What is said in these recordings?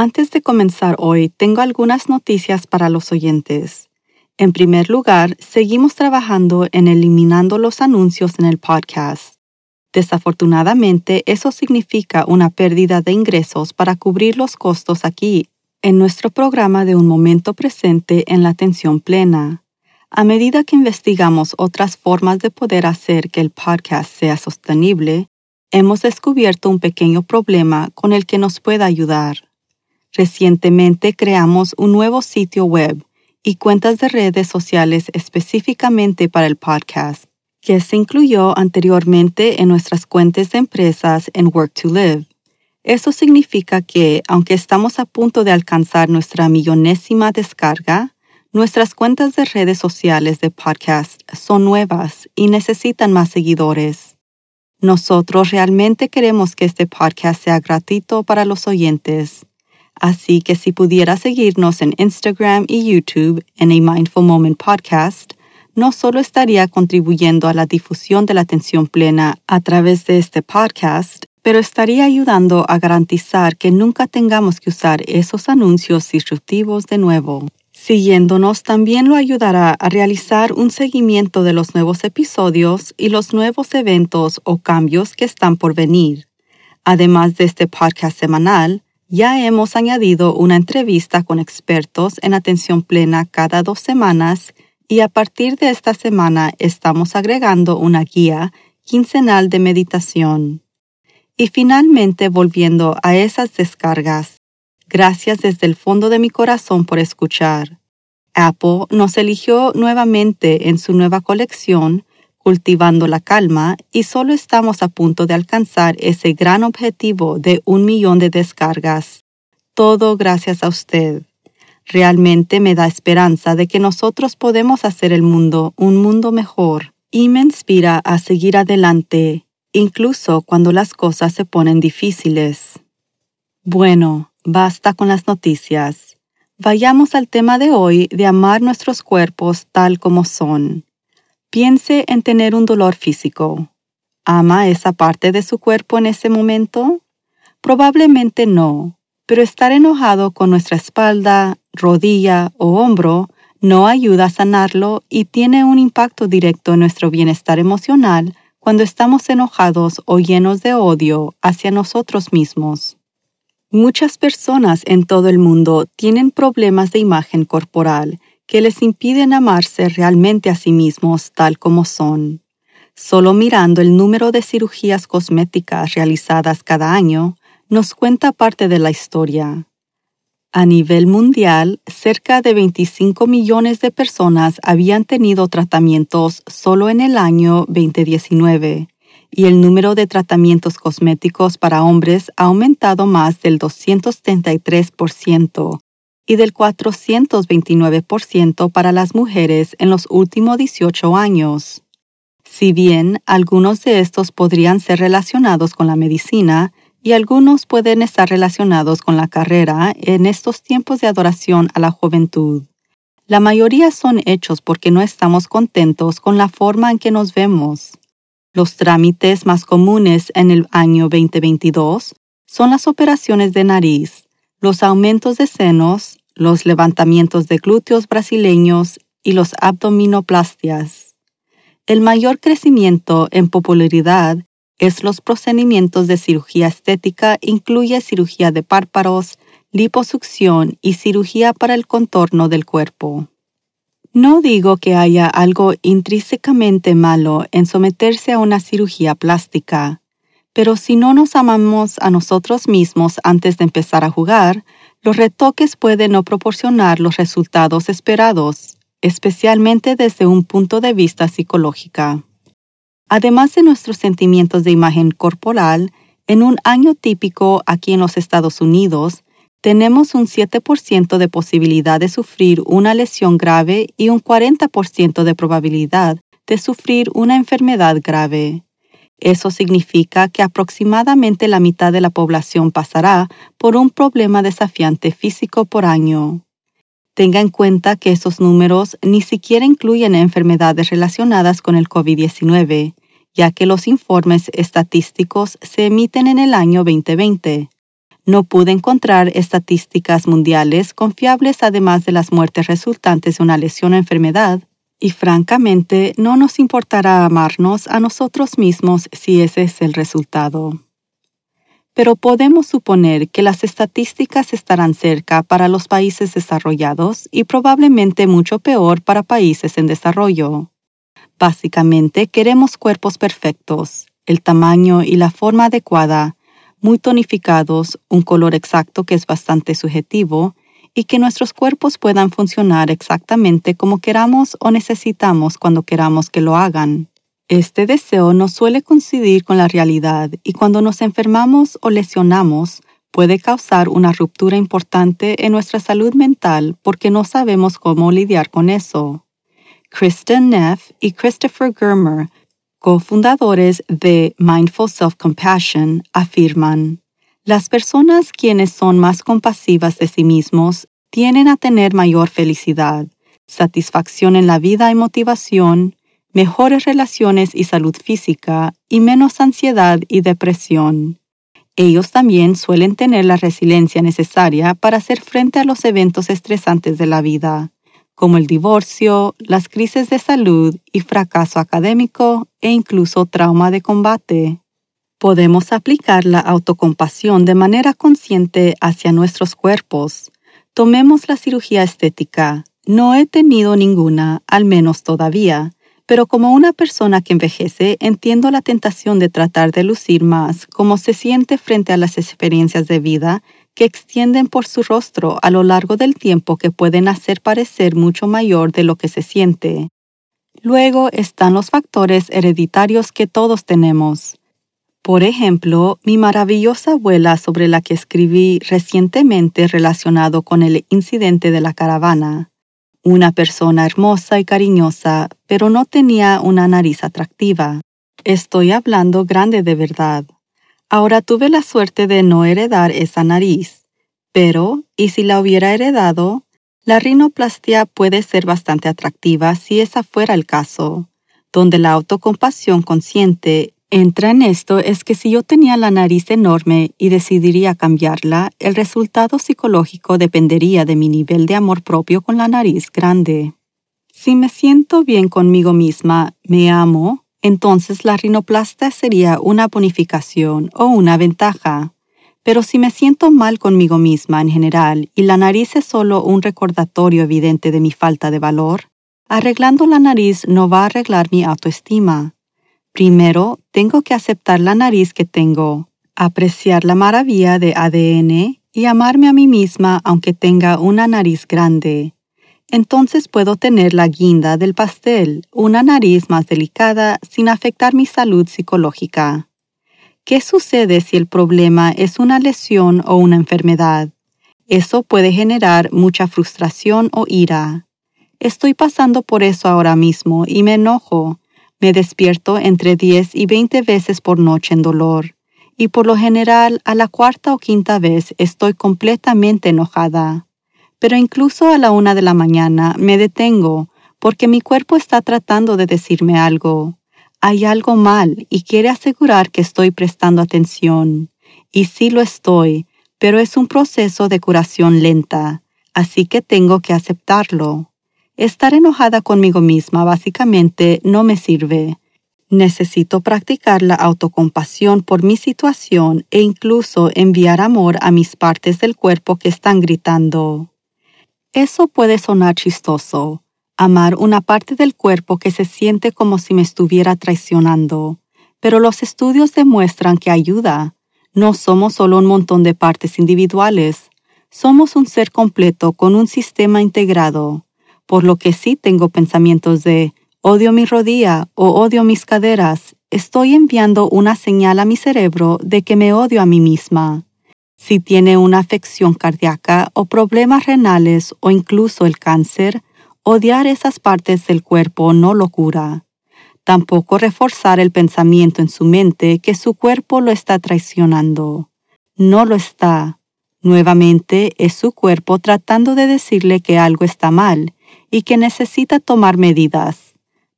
Antes de comenzar hoy, tengo algunas noticias para los oyentes. En primer lugar, seguimos trabajando en eliminando los anuncios en el podcast. Desafortunadamente, eso significa una pérdida de ingresos para cubrir los costos aquí, en nuestro programa de un momento presente en la atención plena. A medida que investigamos otras formas de poder hacer que el podcast sea sostenible, hemos descubierto un pequeño problema con el que nos pueda ayudar. Recientemente creamos un nuevo sitio web y cuentas de redes sociales específicamente para el podcast, que se incluyó anteriormente en nuestras cuentas de empresas en Work to Live. Eso significa que, aunque estamos a punto de alcanzar nuestra millonésima descarga, nuestras cuentas de redes sociales de podcast son nuevas y necesitan más seguidores. Nosotros realmente queremos que este podcast sea gratuito para los oyentes Así que si pudiera seguirnos en Instagram y YouTube en A Mindful Moment Podcast, no solo estaría contribuyendo a la difusión de la atención plena a través de este podcast, pero estaría ayudando a garantizar que nunca tengamos que usar esos anuncios disruptivos de nuevo. Siguiéndonos también lo ayudará a realizar un seguimiento de los nuevos episodios y los nuevos eventos o cambios que están por venir. Además de este podcast semanal, ya hemos añadido una entrevista con expertos en atención plena cada dos semanas y a partir de esta semana estamos agregando una guía quincenal de meditación. Y finalmente volviendo a esas descargas, gracias desde el fondo de mi corazón por escuchar. Apple nos eligió nuevamente en su nueva colección cultivando la calma y solo estamos a punto de alcanzar ese gran objetivo de un millón de descargas. Todo gracias a usted. Realmente me da esperanza de que nosotros podemos hacer el mundo un mundo mejor y me inspira a seguir adelante, incluso cuando las cosas se ponen difíciles. Bueno, basta con las noticias. Vayamos al tema de hoy de amar nuestros cuerpos tal como son. Piense en tener un dolor físico. ¿Ama esa parte de su cuerpo en ese momento? Probablemente no, pero estar enojado con nuestra espalda, rodilla o hombro no ayuda a sanarlo y tiene un impacto directo en nuestro bienestar emocional cuando estamos enojados o llenos de odio hacia nosotros mismos. Muchas personas en todo el mundo tienen problemas de imagen corporal que les impiden amarse realmente a sí mismos tal como son. Solo mirando el número de cirugías cosméticas realizadas cada año nos cuenta parte de la historia. A nivel mundial, cerca de 25 millones de personas habían tenido tratamientos solo en el año 2019 y el número de tratamientos cosméticos para hombres ha aumentado más del 233% y del 429% para las mujeres en los últimos 18 años. Si bien algunos de estos podrían ser relacionados con la medicina y algunos pueden estar relacionados con la carrera en estos tiempos de adoración a la juventud, la mayoría son hechos porque no estamos contentos con la forma en que nos vemos. Los trámites más comunes en el año 2022 son las operaciones de nariz, los aumentos de senos, los levantamientos de glúteos brasileños y los abdominoplastias. El mayor crecimiento en popularidad es los procedimientos de cirugía estética, incluye cirugía de párpados, liposucción y cirugía para el contorno del cuerpo. No digo que haya algo intrínsecamente malo en someterse a una cirugía plástica, pero si no nos amamos a nosotros mismos antes de empezar a jugar, los retoques pueden no proporcionar los resultados esperados, especialmente desde un punto de vista psicológico. Además de nuestros sentimientos de imagen corporal, en un año típico aquí en los Estados Unidos, tenemos un 7% de posibilidad de sufrir una lesión grave y un 40% de probabilidad de sufrir una enfermedad grave. Eso significa que aproximadamente la mitad de la población pasará por un problema desafiante físico por año. Tenga en cuenta que esos números ni siquiera incluyen enfermedades relacionadas con el COVID-19, ya que los informes estadísticos se emiten en el año 2020. No pude encontrar estadísticas mundiales confiables además de las muertes resultantes de una lesión o enfermedad, y francamente no nos importará amarnos a nosotros mismos si ese es el resultado. Pero podemos suponer que las estadísticas estarán cerca para los países desarrollados y probablemente mucho peor para países en desarrollo. Básicamente queremos cuerpos perfectos, el tamaño y la forma adecuada, muy tonificados, un color exacto que es bastante subjetivo, y que nuestros cuerpos puedan funcionar exactamente como queramos o necesitamos cuando queramos que lo hagan. Este deseo no suele coincidir con la realidad y cuando nos enfermamos o lesionamos puede causar una ruptura importante en nuestra salud mental porque no sabemos cómo lidiar con eso. Kristen Neff y Christopher Germer, cofundadores de Mindful Self-Compassion, afirman, las personas quienes son más compasivas de sí mismos tienden a tener mayor felicidad, satisfacción en la vida y motivación, mejores relaciones y salud física y menos ansiedad y depresión. Ellos también suelen tener la resiliencia necesaria para hacer frente a los eventos estresantes de la vida, como el divorcio, las crisis de salud y fracaso académico e incluso trauma de combate podemos aplicar la autocompasión de manera consciente hacia nuestros cuerpos. Tomemos la cirugía estética. No he tenido ninguna, al menos todavía, pero como una persona que envejece entiendo la tentación de tratar de lucir más como se siente frente a las experiencias de vida que extienden por su rostro a lo largo del tiempo que pueden hacer parecer mucho mayor de lo que se siente. Luego están los factores hereditarios que todos tenemos. Por ejemplo, mi maravillosa abuela sobre la que escribí recientemente relacionado con el incidente de la caravana. Una persona hermosa y cariñosa, pero no tenía una nariz atractiva. Estoy hablando grande de verdad. Ahora tuve la suerte de no heredar esa nariz, pero, ¿y si la hubiera heredado? La rinoplastia puede ser bastante atractiva si esa fuera el caso, donde la autocompasión consciente entra en esto es que si yo tenía la nariz enorme y decidiría cambiarla, el resultado psicológico dependería de mi nivel de amor propio con la nariz grande. Si me siento bien conmigo misma, me amo, entonces la rinoplastia sería una bonificación o una ventaja. Pero si me siento mal conmigo misma en general y la nariz es solo un recordatorio evidente de mi falta de valor, arreglando la nariz no va a arreglar mi autoestima Primero, tengo que aceptar la nariz que tengo, apreciar la maravilla de ADN y amarme a mí misma aunque tenga una nariz grande. Entonces puedo tener la guinda del pastel, una nariz más delicada sin afectar mi salud psicológica. ¿Qué sucede si el problema es una lesión o una enfermedad? Eso puede generar mucha frustración o ira. Estoy pasando por eso ahora mismo y me enojo, me despierto entre 10 y 20 veces por noche en dolor, y por lo general a la cuarta o quinta vez estoy completamente enojada. Pero incluso a la una de la mañana me detengo porque mi cuerpo está tratando de decirme algo. Hay algo mal y quiere asegurar que estoy prestando atención. Y sí lo estoy, pero es un proceso de curación lenta, así que tengo que aceptarlo. Estar enojada conmigo misma básicamente no me sirve. Necesito practicar la autocompasión por mi situación e incluso enviar amor a mis partes del cuerpo que están gritando. Eso puede sonar chistoso, amar una parte del cuerpo que se siente como si me estuviera traicionando, pero los estudios demuestran que ayuda. No somos solo un montón de partes individuales, somos un ser completo con un sistema integrado, por lo que sí tengo pensamientos de odio mi rodilla o odio mis caderas, estoy enviando una señal a mi cerebro de que me odio a mí misma. Si tiene una afección cardíaca o problemas renales o incluso el cáncer, odiar esas partes del cuerpo no lo cura. Tampoco reforzar el pensamiento en su mente que su cuerpo lo está traicionando. No lo está. Nuevamente es su cuerpo tratando de decirle que algo está mal y que necesita tomar medidas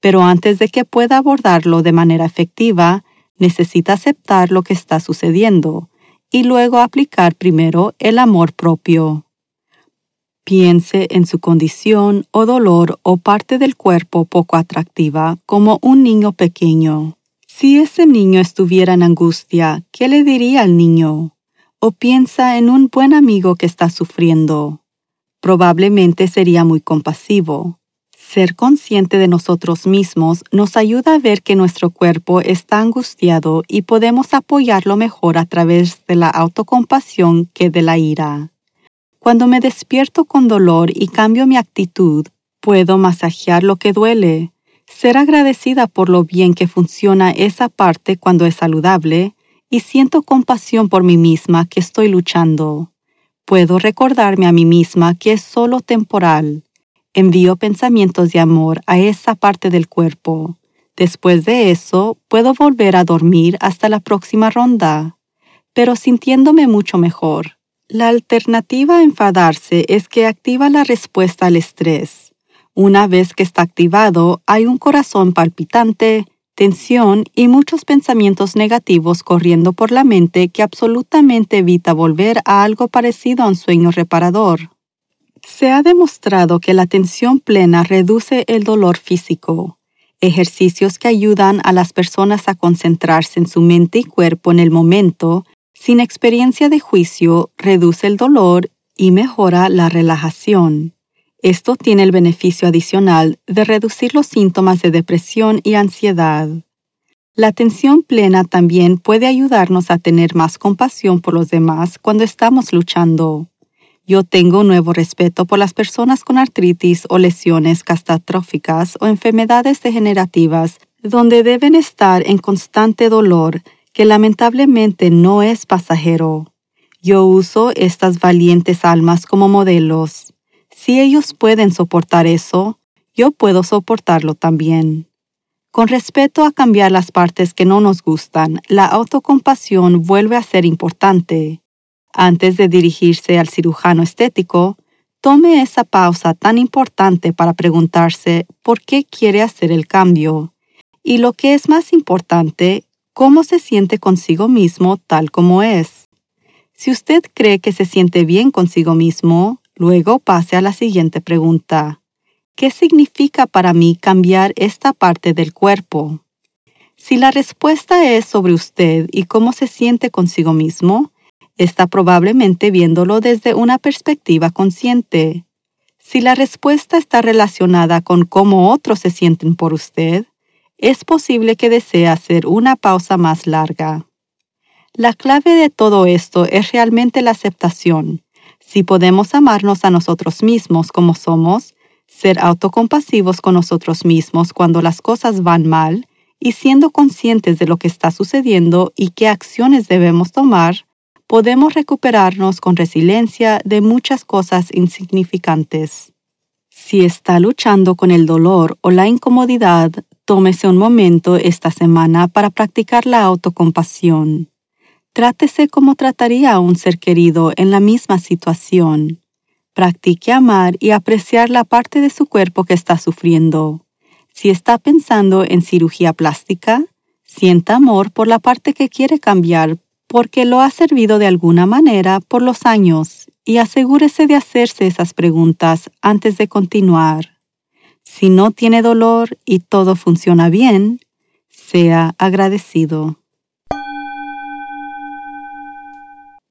pero antes de que pueda abordarlo de manera efectiva, necesita aceptar lo que está sucediendo y luego aplicar primero el amor propio. Piense en su condición o dolor o parte del cuerpo poco atractiva como un niño pequeño. Si ese niño estuviera en angustia, ¿qué le diría al niño? O piensa en un buen amigo que está sufriendo. Probablemente sería muy compasivo ser consciente de nosotros mismos nos ayuda a ver que nuestro cuerpo está angustiado y podemos apoyarlo mejor a través de la autocompasión que de la ira. Cuando me despierto con dolor y cambio mi actitud, puedo masajear lo que duele, ser agradecida por lo bien que funciona esa parte cuando es saludable y siento compasión por mí misma que estoy luchando. Puedo recordarme a mí misma que es solo temporal envío pensamientos de amor a esa parte del cuerpo. Después de eso, puedo volver a dormir hasta la próxima ronda, pero sintiéndome mucho mejor. La alternativa a enfadarse es que activa la respuesta al estrés. Una vez que está activado, hay un corazón palpitante, tensión y muchos pensamientos negativos corriendo por la mente que absolutamente evita volver a algo parecido a un sueño reparador. Se ha demostrado que la atención plena reduce el dolor físico. Ejercicios que ayudan a las personas a concentrarse en su mente y cuerpo en el momento, sin experiencia de juicio, reduce el dolor y mejora la relajación. Esto tiene el beneficio adicional de reducir los síntomas de depresión y ansiedad. La atención plena también puede ayudarnos a tener más compasión por los demás cuando estamos luchando. Yo tengo nuevo respeto por las personas con artritis o lesiones catastróficas o enfermedades degenerativas donde deben estar en constante dolor que lamentablemente no es pasajero. Yo uso estas valientes almas como modelos. Si ellos pueden soportar eso, yo puedo soportarlo también. Con respecto a cambiar las partes que no nos gustan, la autocompasión vuelve a ser importante. Antes de dirigirse al cirujano estético, tome esa pausa tan importante para preguntarse por qué quiere hacer el cambio y lo que es más importante, cómo se siente consigo mismo tal como es. Si usted cree que se siente bien consigo mismo, luego pase a la siguiente pregunta. ¿Qué significa para mí cambiar esta parte del cuerpo? Si la respuesta es sobre usted y cómo se siente consigo mismo, está probablemente viéndolo desde una perspectiva consciente. Si la respuesta está relacionada con cómo otros se sienten por usted, es posible que desee hacer una pausa más larga. La clave de todo esto es realmente la aceptación. Si podemos amarnos a nosotros mismos como somos, ser autocompasivos con nosotros mismos cuando las cosas van mal y siendo conscientes de lo que está sucediendo y qué acciones debemos tomar, podemos recuperarnos con resiliencia de muchas cosas insignificantes. Si está luchando con el dolor o la incomodidad, tómese un momento esta semana para practicar la autocompasión. Trátese como trataría a un ser querido en la misma situación. Practique amar y apreciar la parte de su cuerpo que está sufriendo. Si está pensando en cirugía plástica, sienta amor por la parte que quiere cambiar porque lo ha servido de alguna manera por los años y asegúrese de hacerse esas preguntas antes de continuar. Si no tiene dolor y todo funciona bien, Sea agradecido.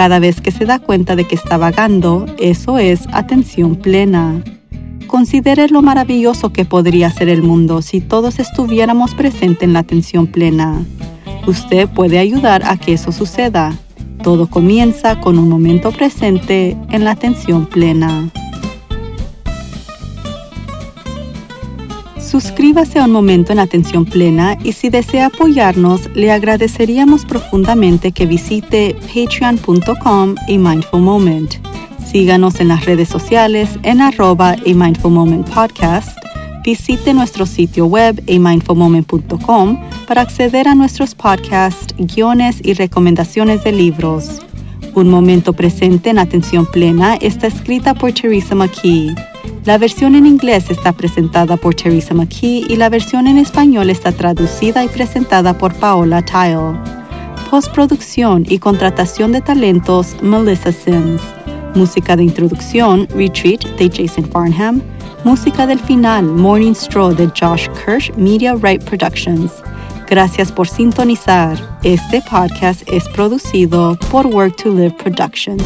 cada vez que se da cuenta de que está vagando, eso es atención plena. Considere lo maravilloso que podría ser el mundo si todos estuviéramos presentes en la atención plena. Usted puede ayudar a que eso suceda. Todo comienza con un momento presente en la atención plena. Suscríbase a un momento en atención plena y si desea apoyarnos, le agradeceríamos profundamente que visite patreon.com y Mindful Moment. Síganos en las redes sociales en arroba a Mindful Moment Podcast. Visite nuestro sitio web amindfulmoment.com para acceder a nuestros podcasts, guiones y recomendaciones de libros. Un momento presente en atención plena está escrita por Teresa McKee. La versión en inglés está presentada por Teresa McKee y la versión en español está traducida y presentada por Paola Tile. Postproducción y contratación de talentos Melissa Sims. Música de introducción Retreat de Jason Farnham. Música del final Morning Straw de Josh Kirsch Media Right Productions. Gracias por sintonizar. Este podcast es producido por Work to Live Productions.